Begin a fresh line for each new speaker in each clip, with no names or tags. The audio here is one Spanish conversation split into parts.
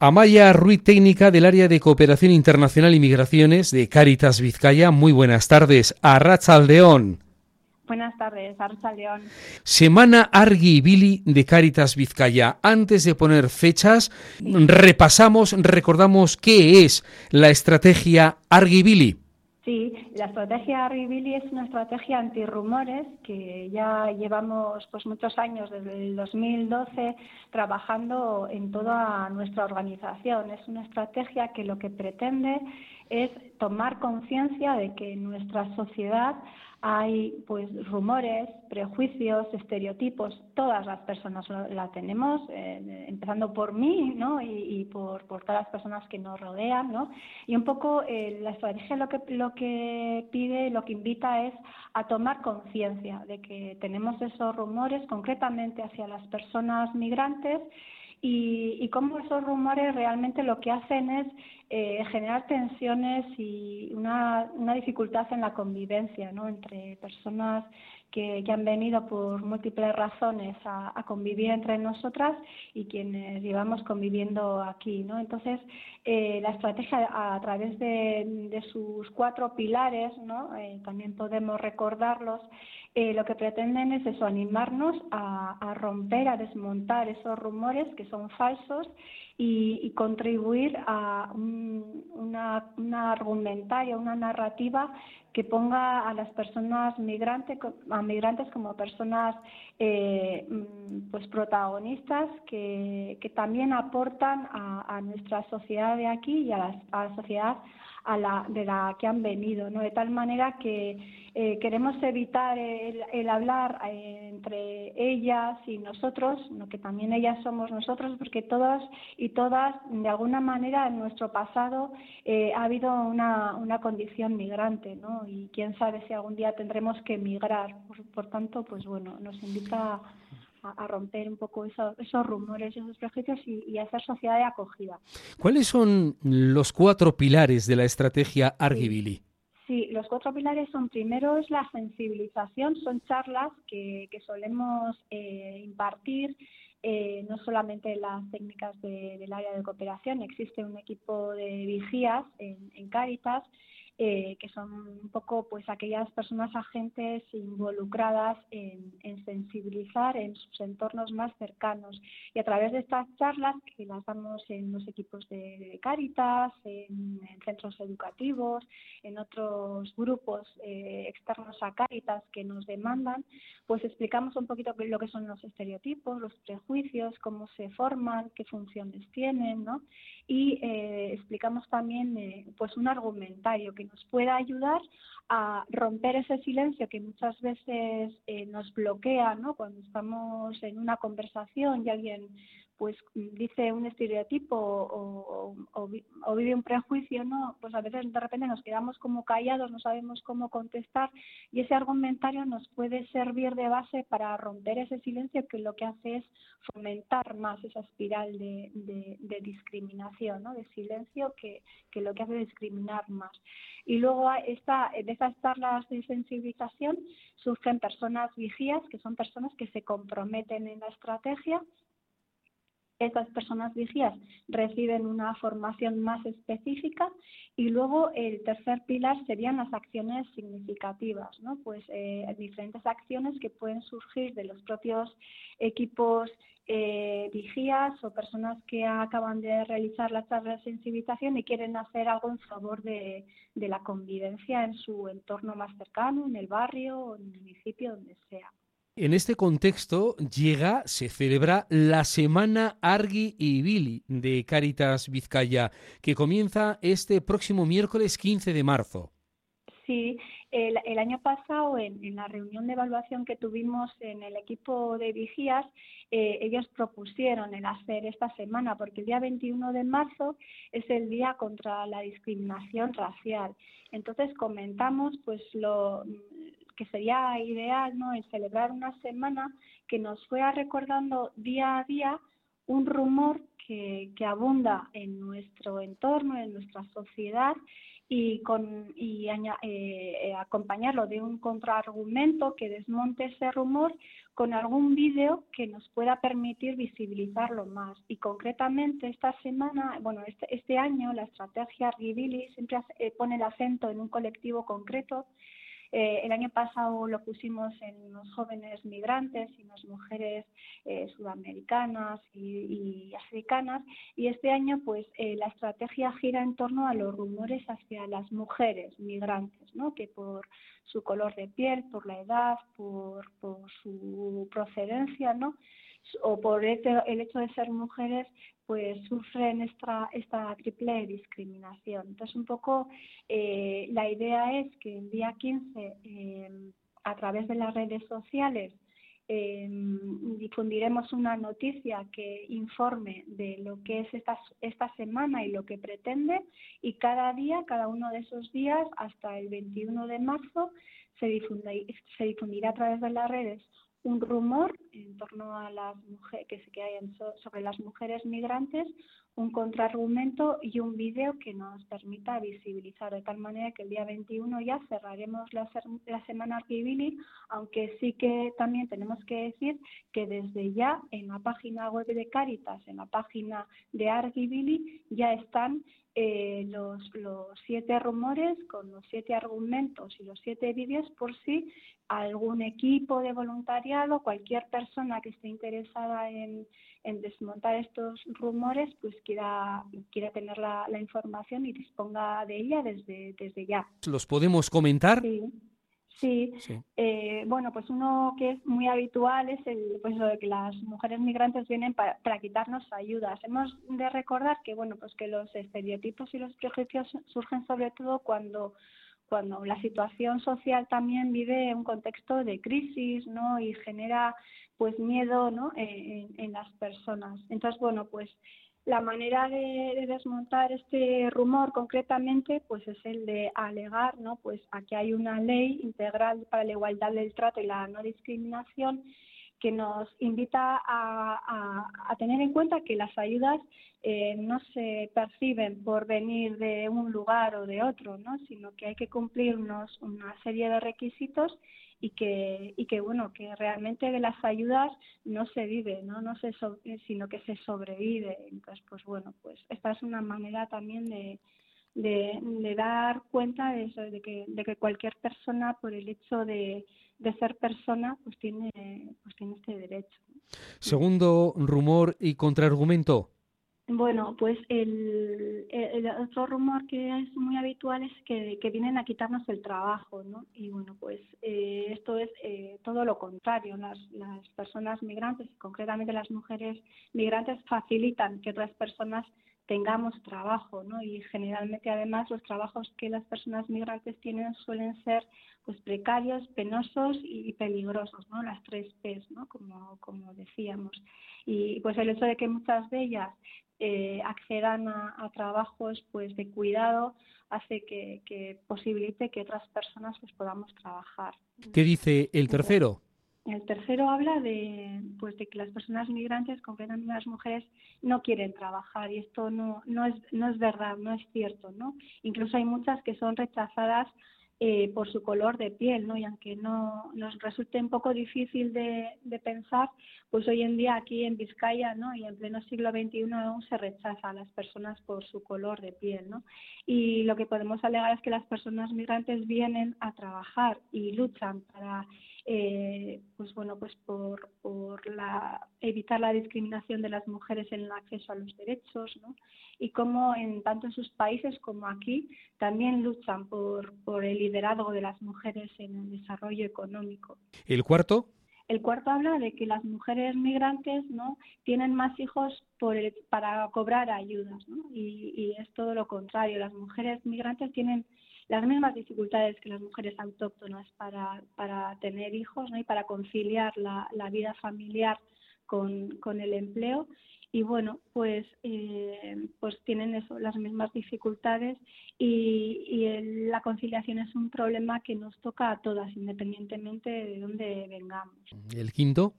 Amaya Ruiz, técnica del área de cooperación internacional y migraciones de Cáritas Vizcaya. Muy buenas tardes. A Aldeón.
Buenas tardes, Aldeón.
Semana Argi Billy de Cáritas Vizcaya. Antes de poner fechas, repasamos, recordamos qué es la estrategia Argi Billy.
Sí, la estrategia Ribili es una estrategia antirrumores que ya llevamos pues muchos años desde el 2012 trabajando en toda nuestra organización. Es una estrategia que lo que pretende es tomar conciencia de que nuestra sociedad hay pues rumores, prejuicios, estereotipos, todas las personas la tenemos, eh, empezando por mí, ¿no? Y, por, por, todas las personas que nos rodean, ¿no? Y un poco eh, la estrategia lo que lo que pide, lo que invita es a tomar conciencia de que tenemos esos rumores concretamente hacia las personas migrantes y, y cómo esos rumores realmente lo que hacen es eh, generar tensiones y una, una, dificultad en la convivencia ¿no? entre personas que, que, han venido por múltiples razones a, convivir entre nosotras y quienes llevamos conviviendo aquí. ¿no? Entonces, eh, la estrategia a, través de, de, sus cuatro pilares, ¿no? Eh, también podemos recordarlos, lo que pretenden es eso, animarnos a romper, a desmontar esos rumores que son falsos y, y contribuir a un, una, una, argumentaria, una narrativa que ponga a las personas migrantes, a migrantes como personas eh, mm, pues protagonistas que, que también aportan a, a, nuestra sociedad de aquí y a la, a la sociedad a la, de la que han venido, ¿no? De tal manera que eh, queremos evitar el, hablar eh, entre ellas y nosotros, ¿no? que también ellas somos nosotros, porque todas y todas, de alguna manera, en nuestro pasado eh, ha habido una, una condición migrante, ¿no? Y quién sabe si algún día tendremos que migrar. Por, por tanto, pues bueno, nos invita a, romper un poco esos, esos rumores, esos prejuicios y, y, a hacer sociedad de acogida.
¿Cuáles son los cuatro pilares de la estrategia Argibili?
Sí, los cuatro pilares son primero es la sensibilización, son charlas que, que solemos eh, impartir eh, no solamente las técnicas de, del área de cooperación, existe un equipo de vigías en, en Cáritas eh, que son un poco pues aquellas personas agentes involucradas en, en, sensibilizar en sus entornos más cercanos y a través de estas charlas que las damos en los equipos de, Cáritas, en, en, centros educativos, en otros grupos eh, externos a Cáritas que nos demandan, pues explicamos un poquito lo que son los estereotipos, los prejuicios, cómo se forman, qué funciones tienen, ¿no? Y eh, explicamos también eh, pues un argumentario que nos pueda ayudar a romper ese silencio que muchas veces eh, nos bloquea, ¿no? Cuando estamos en una conversación y alguien pues dice un estereotipo o, vive un prejuicio, ¿no? Pues a veces de repente nos quedamos como callados, no sabemos cómo contestar y ese argumentario nos puede servir de base para romper ese silencio que lo que hace es fomentar más esa espiral de, de, discriminación, ¿no? De silencio que, que lo que hace discriminar más. Y luego esta, de esas charlas de sensibilización surgen personas vigías, que son personas que se comprometen en la estrategia estas personas vigías reciben una formación más específica y luego el tercer pilar serían las acciones significativas, ¿no? Pues eh, diferentes acciones que pueden surgir de los propios equipos eh, vigías o personas que acaban de realizar la charla de sensibilización y quieren hacer algo en favor de, de la convivencia en su entorno más cercano, en el barrio o en el municipio, donde sea.
En este contexto llega, se celebra la Semana Argi y Billy de Caritas Vizcaya, que comienza este próximo miércoles 15 de marzo.
Sí, el, año pasado en, en, la reunión de evaluación que tuvimos en el equipo de vigías, eh, ellos propusieron el hacer esta semana, porque el día 21 de marzo es el día contra la discriminación racial. Entonces comentamos pues lo que sería ideal ¿no? en celebrar una semana que nos fuera recordando día a día un rumor que, que abunda en nuestro entorno, en nuestra sociedad y, con, y eh, acompañarlo de un contraargumento que desmonte ese rumor con algún vídeo que nos pueda permitir visibilizarlo más. Y concretamente esta semana, bueno, este, este año la estrategia Rivili siempre eh, pone el acento en un colectivo concreto eh, el año pasado lo pusimos en los jóvenes migrantes y las mujeres eh, sudamericanas y, africanas y este año pues eh, la estrategia gira en torno a los rumores hacia las mujeres migrantes, ¿no? que por su color de piel, por la edad, por, por su procedencia, ¿no? O por el hecho de ser mujeres, pues sufren esta, esta triple discriminación. Entonces, un poco eh, la idea es que el día 15, em, a través de las redes sociales, em, difundiremos una noticia que informe de lo que es esta, esta semana y lo que pretende y cada día, cada uno de esos días, hasta el 21 de marzo, se, se difundirá a través de las redes un rumor en torno a las mujeres que se hay sobre las mujeres migrantes, un contraargumento y un vídeo que nos permita visibilizar de tal manera que el día 21 ya cerraremos la, la semana Arquivili, aunque sí que también tenemos que decir que desde ya en la página web de Caritas, en la página de Arquivili, ya están eh, los, los siete rumores con los siete argumentos y los siete vídeos por si algún equipo de voluntariado, cualquier persona que esté interesada en, en desmontar estos rumores, pues quiera, quiera tener la, la, información y disponga de ella desde, desde ya.
¿Los podemos comentar?
Sí. Sí, Eh, bueno, pues uno que es muy habitual es el, pues lo de que las mujeres migrantes vienen para, para, quitarnos ayudas. Hemos de recordar que, bueno, pues que los estereotipos y los prejuicios surgen sobre todo cuando cuando la situación social también vive un contexto de crisis, ¿no? Y genera, pues, miedo, ¿no? en, en las personas. Entonces, bueno, pues la manera de, desmontar este rumor concretamente pues es el de alegar no pues a que hay una ley integral para la igualdad del trato y la no discriminación que nos invita a, a, tener en cuenta que las ayudas eh, no se perciben por venir de un lugar o de otro, ¿no? sino que hay que cumplir unos, una serie de requisitos y que, y que bueno, que realmente de las ayudas no se vive, ¿no? No se sino que se sobrevive. Entonces, pues bueno, pues esta es una manera también de, de, dar cuenta de eso, de que, de que cualquier persona, por el hecho de, de ser persona, pues tiene, pues tiene este derecho.
Segundo rumor y contraargumento.
Bueno, pues el, otro rumor que es muy habitual es que, vienen a quitarnos el trabajo, ¿no? Y bueno, pues eh, esto es eh, todo lo contrario. Las, las personas migrantes, concretamente las mujeres migrantes, facilitan que otras personas tengamos trabajo, ¿no? Y generalmente además los trabajos que las personas migrantes tienen suelen ser pues precarios, penosos y peligrosos, ¿no? Las tres P's, ¿no? Como, como decíamos. Y pues el hecho de que muchas de ellas eh, accedan a, trabajos pues de cuidado hace que, posibilite que otras personas pues podamos trabajar.
¿Qué dice el tercero?
El tercero habla de pues de que las personas migrantes, concretamente las mujeres, no quieren trabajar y esto no no es no es verdad, no es cierto, ¿no? Incluso hay muchas que son rechazadas eh, por su color de piel, ¿no? Y aunque no nos resulte un poco difícil de, de, pensar, pues hoy en día aquí en Vizcaya, ¿no? Y en pleno siglo XXI aún se rechaza a las personas por su color de piel, ¿no? Y lo que podemos alegar es que las personas migrantes vienen a trabajar y luchan para eh, pues bueno pues por, por la, evitar la discriminación de las mujeres en el acceso a los derechos ¿no? y como en tanto en sus países como aquí también luchan por, por el liderazgo de las mujeres en el desarrollo económico.
¿El cuarto?
El cuarto habla de que las mujeres migrantes no tienen más hijos por para cobrar ayudas ¿no? y, y es todo lo contrario. Las mujeres migrantes tienen las mismas dificultades que las mujeres autóctonas para, para tener hijos ¿no? y para conciliar la, la vida familiar con, con, el empleo. Y bueno pues eh, pues tienen eso las mismas dificultades y, y la conciliación es un problema que nos toca a todas independientemente de dónde vengamos.
El quinto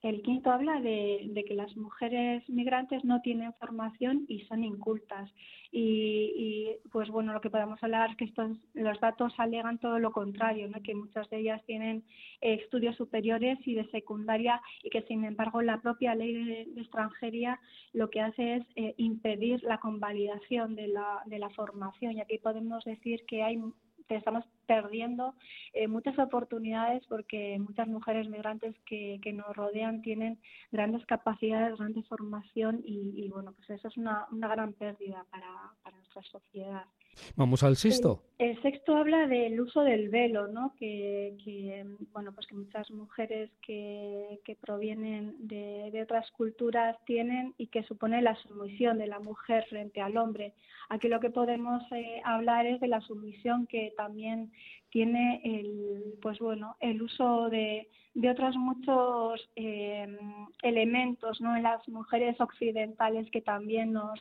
El quinto habla de, que las mujeres migrantes no tienen formación y son incultas. Y, pues bueno, lo que podemos hablar es que estos, los datos alegan todo lo contrario, ¿no? que muchas de ellas tienen eh, estudios superiores y de secundaria y que sin embargo la propia ley de, extranjería lo que hace es eh, impedir la convalidación de la, de la formación. Y aquí podemos decir que hay estamos perdiendo eh, muchas oportunidades porque muchas mujeres migrantes que, que, nos rodean tienen grandes capacidades, grande formación y, bueno, pues eso es una, una gran pérdida para, para nuestra sociedad.
Vamos al sexto.
El, sexto habla del uso del velo, ¿no? Que, que bueno, pues que muchas mujeres que, que provienen de, de, otras culturas tienen y que supone la sumisión de la mujer frente al hombre. Aquí lo que podemos eh, hablar es de la sumisión que también tiene el, pues bueno, el uso de, de otros muchos eh, elementos, ¿no? En las mujeres occidentales que también nos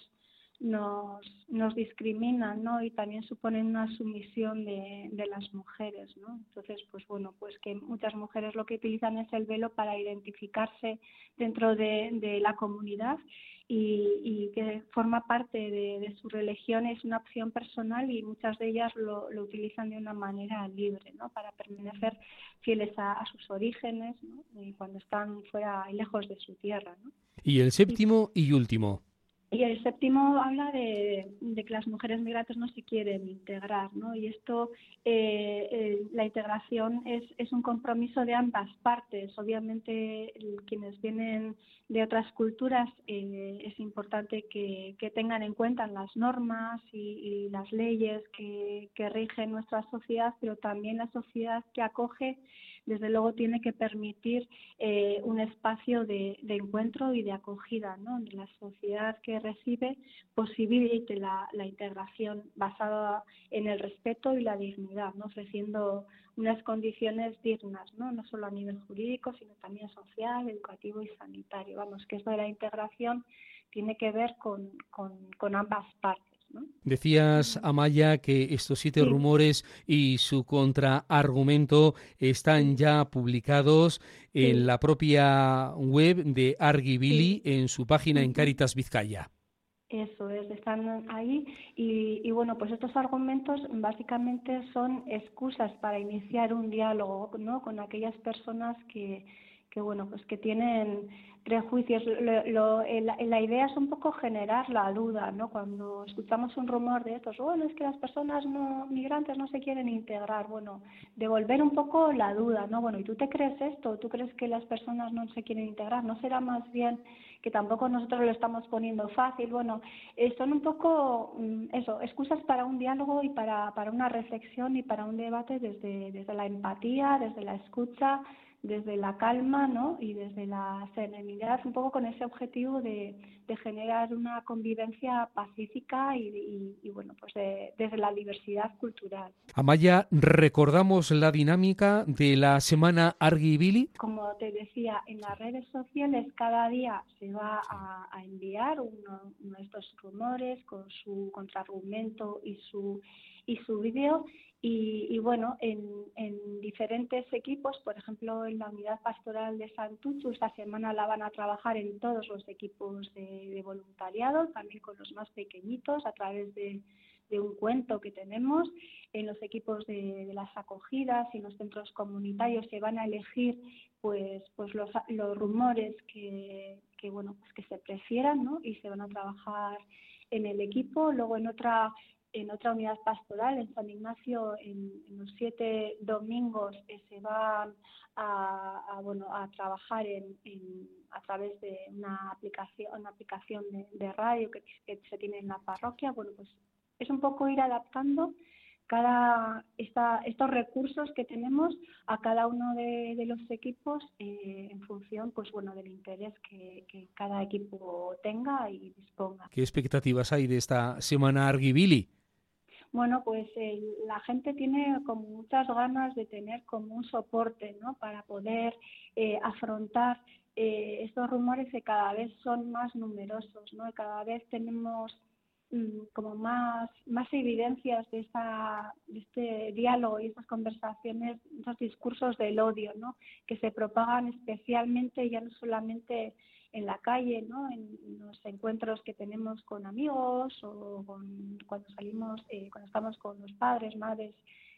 nos, nos discriminan, ¿no? Y también suponen una sumisión de, de las mujeres, ¿no? Entonces, pues bueno, pues que muchas mujeres lo que utilizan es el velo para identificarse dentro de, de la comunidad y, y, que forma parte de, su religión, es una opción personal y muchas de ellas lo, lo utilizan de una manera libre, ¿no? Para permanecer fieles a, a sus orígenes, ¿no? Y cuando están fuera y lejos de su tierra, ¿no?
Y el séptimo y último,
y el séptimo habla de, que las mujeres migrantes no se quieren integrar, ¿no? Y esto, eh, eh, la integración es, es un compromiso de ambas partes. Obviamente, quienes vienen de otras culturas eh, es importante que, que, tengan en cuenta las normas y, y las leyes que, que rigen nuestra sociedad, pero también la sociedad que acoge desde luego tiene que permitir eh, un espacio de, encuentro y de acogida, ¿no? donde la sociedad que recibe posibilite la, integración basada en el respeto y la dignidad, ofreciendo unas condiciones dignas, ¿no? no solo a nivel jurídico, sino también social, educativo y sanitario. Vamos, que esto de la integración tiene que ver con ambas partes.
Decías, Amaya, que estos siete rumores y su contraargumento están ya publicados en la propia web de Argibili, en su página en Caritas Vizcaya.
Eso es, están ahí y, y, bueno, pues estos argumentos básicamente son excusas para iniciar un diálogo ¿no? con aquellas personas que, que bueno, pues que tienen prejuicios. Lo, lo, la, la, idea es un poco generar la duda, ¿no? Cuando escuchamos un rumor de estos, bueno, es que las personas no migrantes no se quieren integrar, bueno, devolver un poco la duda, ¿no? Bueno, ¿y tú te crees esto? ¿Tú crees que las personas no se quieren integrar? ¿No será más bien que tampoco nosotros lo estamos poniendo fácil? Bueno, eh, son un poco, mm, eso, excusas para un diálogo y para, para una reflexión y para un debate desde, desde la empatía, desde la escucha, desde la calma ¿no? y desde la serenidad, un poco con ese objetivo de, de generar una convivencia pacífica y, y, y bueno, pues de, desde la diversidad cultural.
Amaya, recordamos la dinámica de la semana Argibili.
Como te decía, en las redes sociales cada día se va a, a enviar uno, uno de estos rumores con su contraargumento y su y su vídeo y, y, bueno, en, en, diferentes equipos, por ejemplo, en la unidad pastoral de Santuchu, esta semana la van a trabajar en todos los equipos de, voluntariado, también con los más pequeñitos, a través de, un cuento que tenemos. En los equipos de, las acogidas y los centros comunitarios se van a elegir pues, pues los, los rumores que, que, bueno, pues que se prefieran ¿no? y se van a trabajar en el equipo. Luego en otra en otra unidad pastoral, en San Ignacio, en, los siete domingos eh, se va a, bueno, a trabajar en, a través de una aplicación, una aplicación de, radio que, que, se tiene en la parroquia. Bueno, pues es un poco ir adaptando cada esta, estos recursos que tenemos a cada uno de, los equipos eh, en función pues bueno del interés que, que, cada equipo tenga y disponga.
¿Qué expectativas hay de esta semana Arguibili?
Bueno, pues eh, la gente tiene como muchas ganas de tener como un soporte, ¿no? Para poder eh, afrontar eh, estos rumores que cada vez son más numerosos, ¿no? Cada vez tenemos mm, como más, más evidencias de, esta, este diálogo y estas conversaciones, estos discursos del odio, ¿no? que se propagan especialmente ya no solamente en la calle, ¿no? en los encuentros que tenemos con amigos o cuando salimos, eh, cuando estamos con los padres, madres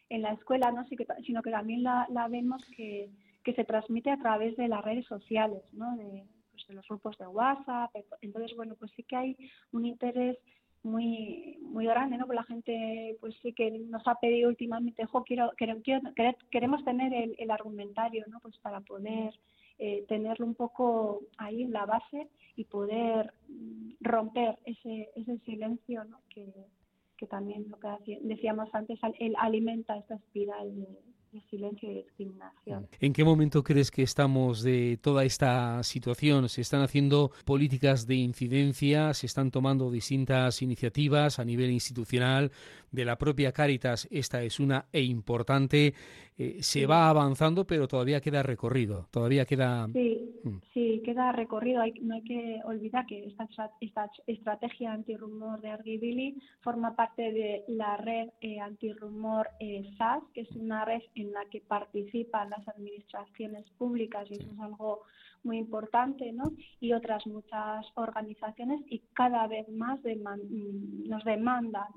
en la escuela, ¿no? sino que también la, la vemos que, se transmite a través de las redes sociales, ¿no? de, pues, de los grupos de WhatsApp. Entonces, bueno, pues sí que hay un interés muy muy grande, ¿no? Porque la gente, pues sí que nos ha pedido últimamente, ojo, quiero, quiero, queremos tener el, el, argumentario, ¿no? Pues para poder eh, tenerlo un poco ahí en la base y poder mm, romper ese, ese silencio, ¿no? Que, que también lo que decíamos antes, él alimenta esta espiral de, de silencio y discriminación.
¿En qué momento crees que estamos de toda esta situación? ¿Se están haciendo políticas de incidencia? ¿Se están tomando distintas iniciativas a nivel institucional? De la propia Cáritas, esta es una e importante. Eh, se va avanzando, pero todavía queda recorrido. Todavía queda.
Sí, mm. sí queda recorrido. Hay, no hay que olvidar que esta, esta estrategia antirrumor de Argibili forma parte de la red eh, antirrumor eh, SAS, que es una red en la que participan las administraciones públicas y eso es algo muy importante, ¿no? Y otras muchas organizaciones y cada vez más nos demandan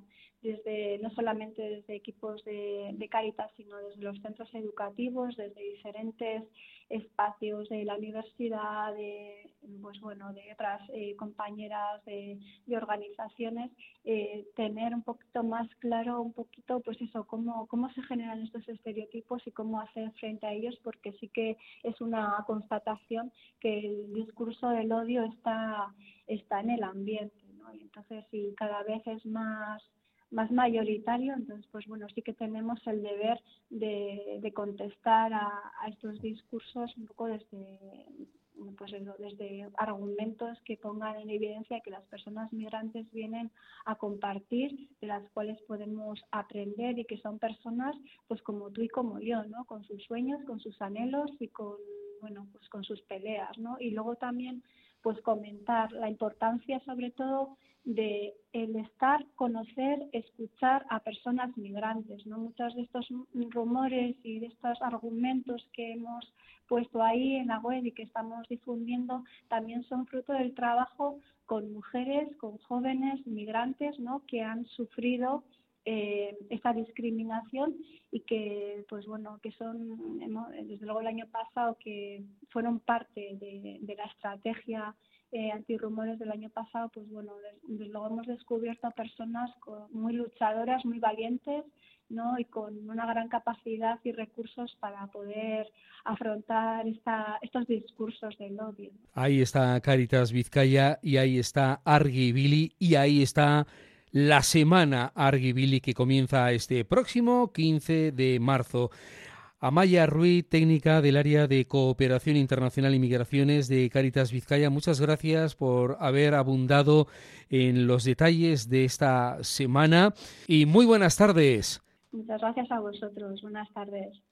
desde no solamente desde equipos de, de Caritas, sino desde los centros educativos, desde diferentes espacios de la universidad, de pues bueno, de otras eh, compañeras de, organizaciones, eh, tener un poquito más claro, un poquito, pues eso, cómo, cómo se generan estos estereotipos y cómo hacer frente a ellos, porque sí que es una constatación que el discurso del odio está, está en el ambiente, entonces, si cada vez es más más mayoritario, entonces pues bueno, sí que tenemos el deber de, de contestar a, a, estos discursos un poco desde pues desde argumentos que pongan en evidencia que las personas migrantes vienen a compartir, de las cuales podemos aprender y que son personas pues como tú y como yo, ¿no? Con sus sueños, con sus anhelos y con bueno, pues con sus peleas, ¿no? Y luego también pues comentar la importancia sobre todo de el estar, conocer, escuchar a personas migrantes, ¿no? Muchos de estos rumores y de estos argumentos que hemos puesto ahí en la web y que estamos difundiendo también son fruto del trabajo con mujeres, con jóvenes migrantes, ¿no? Que han sufrido eh, esta discriminación y que pues bueno que son desde luego el año pasado que fueron parte de, de la estrategia eh, antirrumores del año pasado, pues bueno, desde luego hemos descubierto a personas muy luchadoras, muy valientes, ¿no? Y con una gran capacidad y recursos para poder afrontar esta, estos discursos del odio.
Ahí está Caritas Vizcaya y ahí está Argi y ahí está la semana Argi que comienza este próximo 15 de marzo. Amaya Ruiz, técnica del área de cooperación internacional y migraciones de Caritas Vizcaya, muchas gracias por haber abundado en los detalles de esta semana y muy buenas tardes.
Muchas gracias a vosotros. Buenas tardes.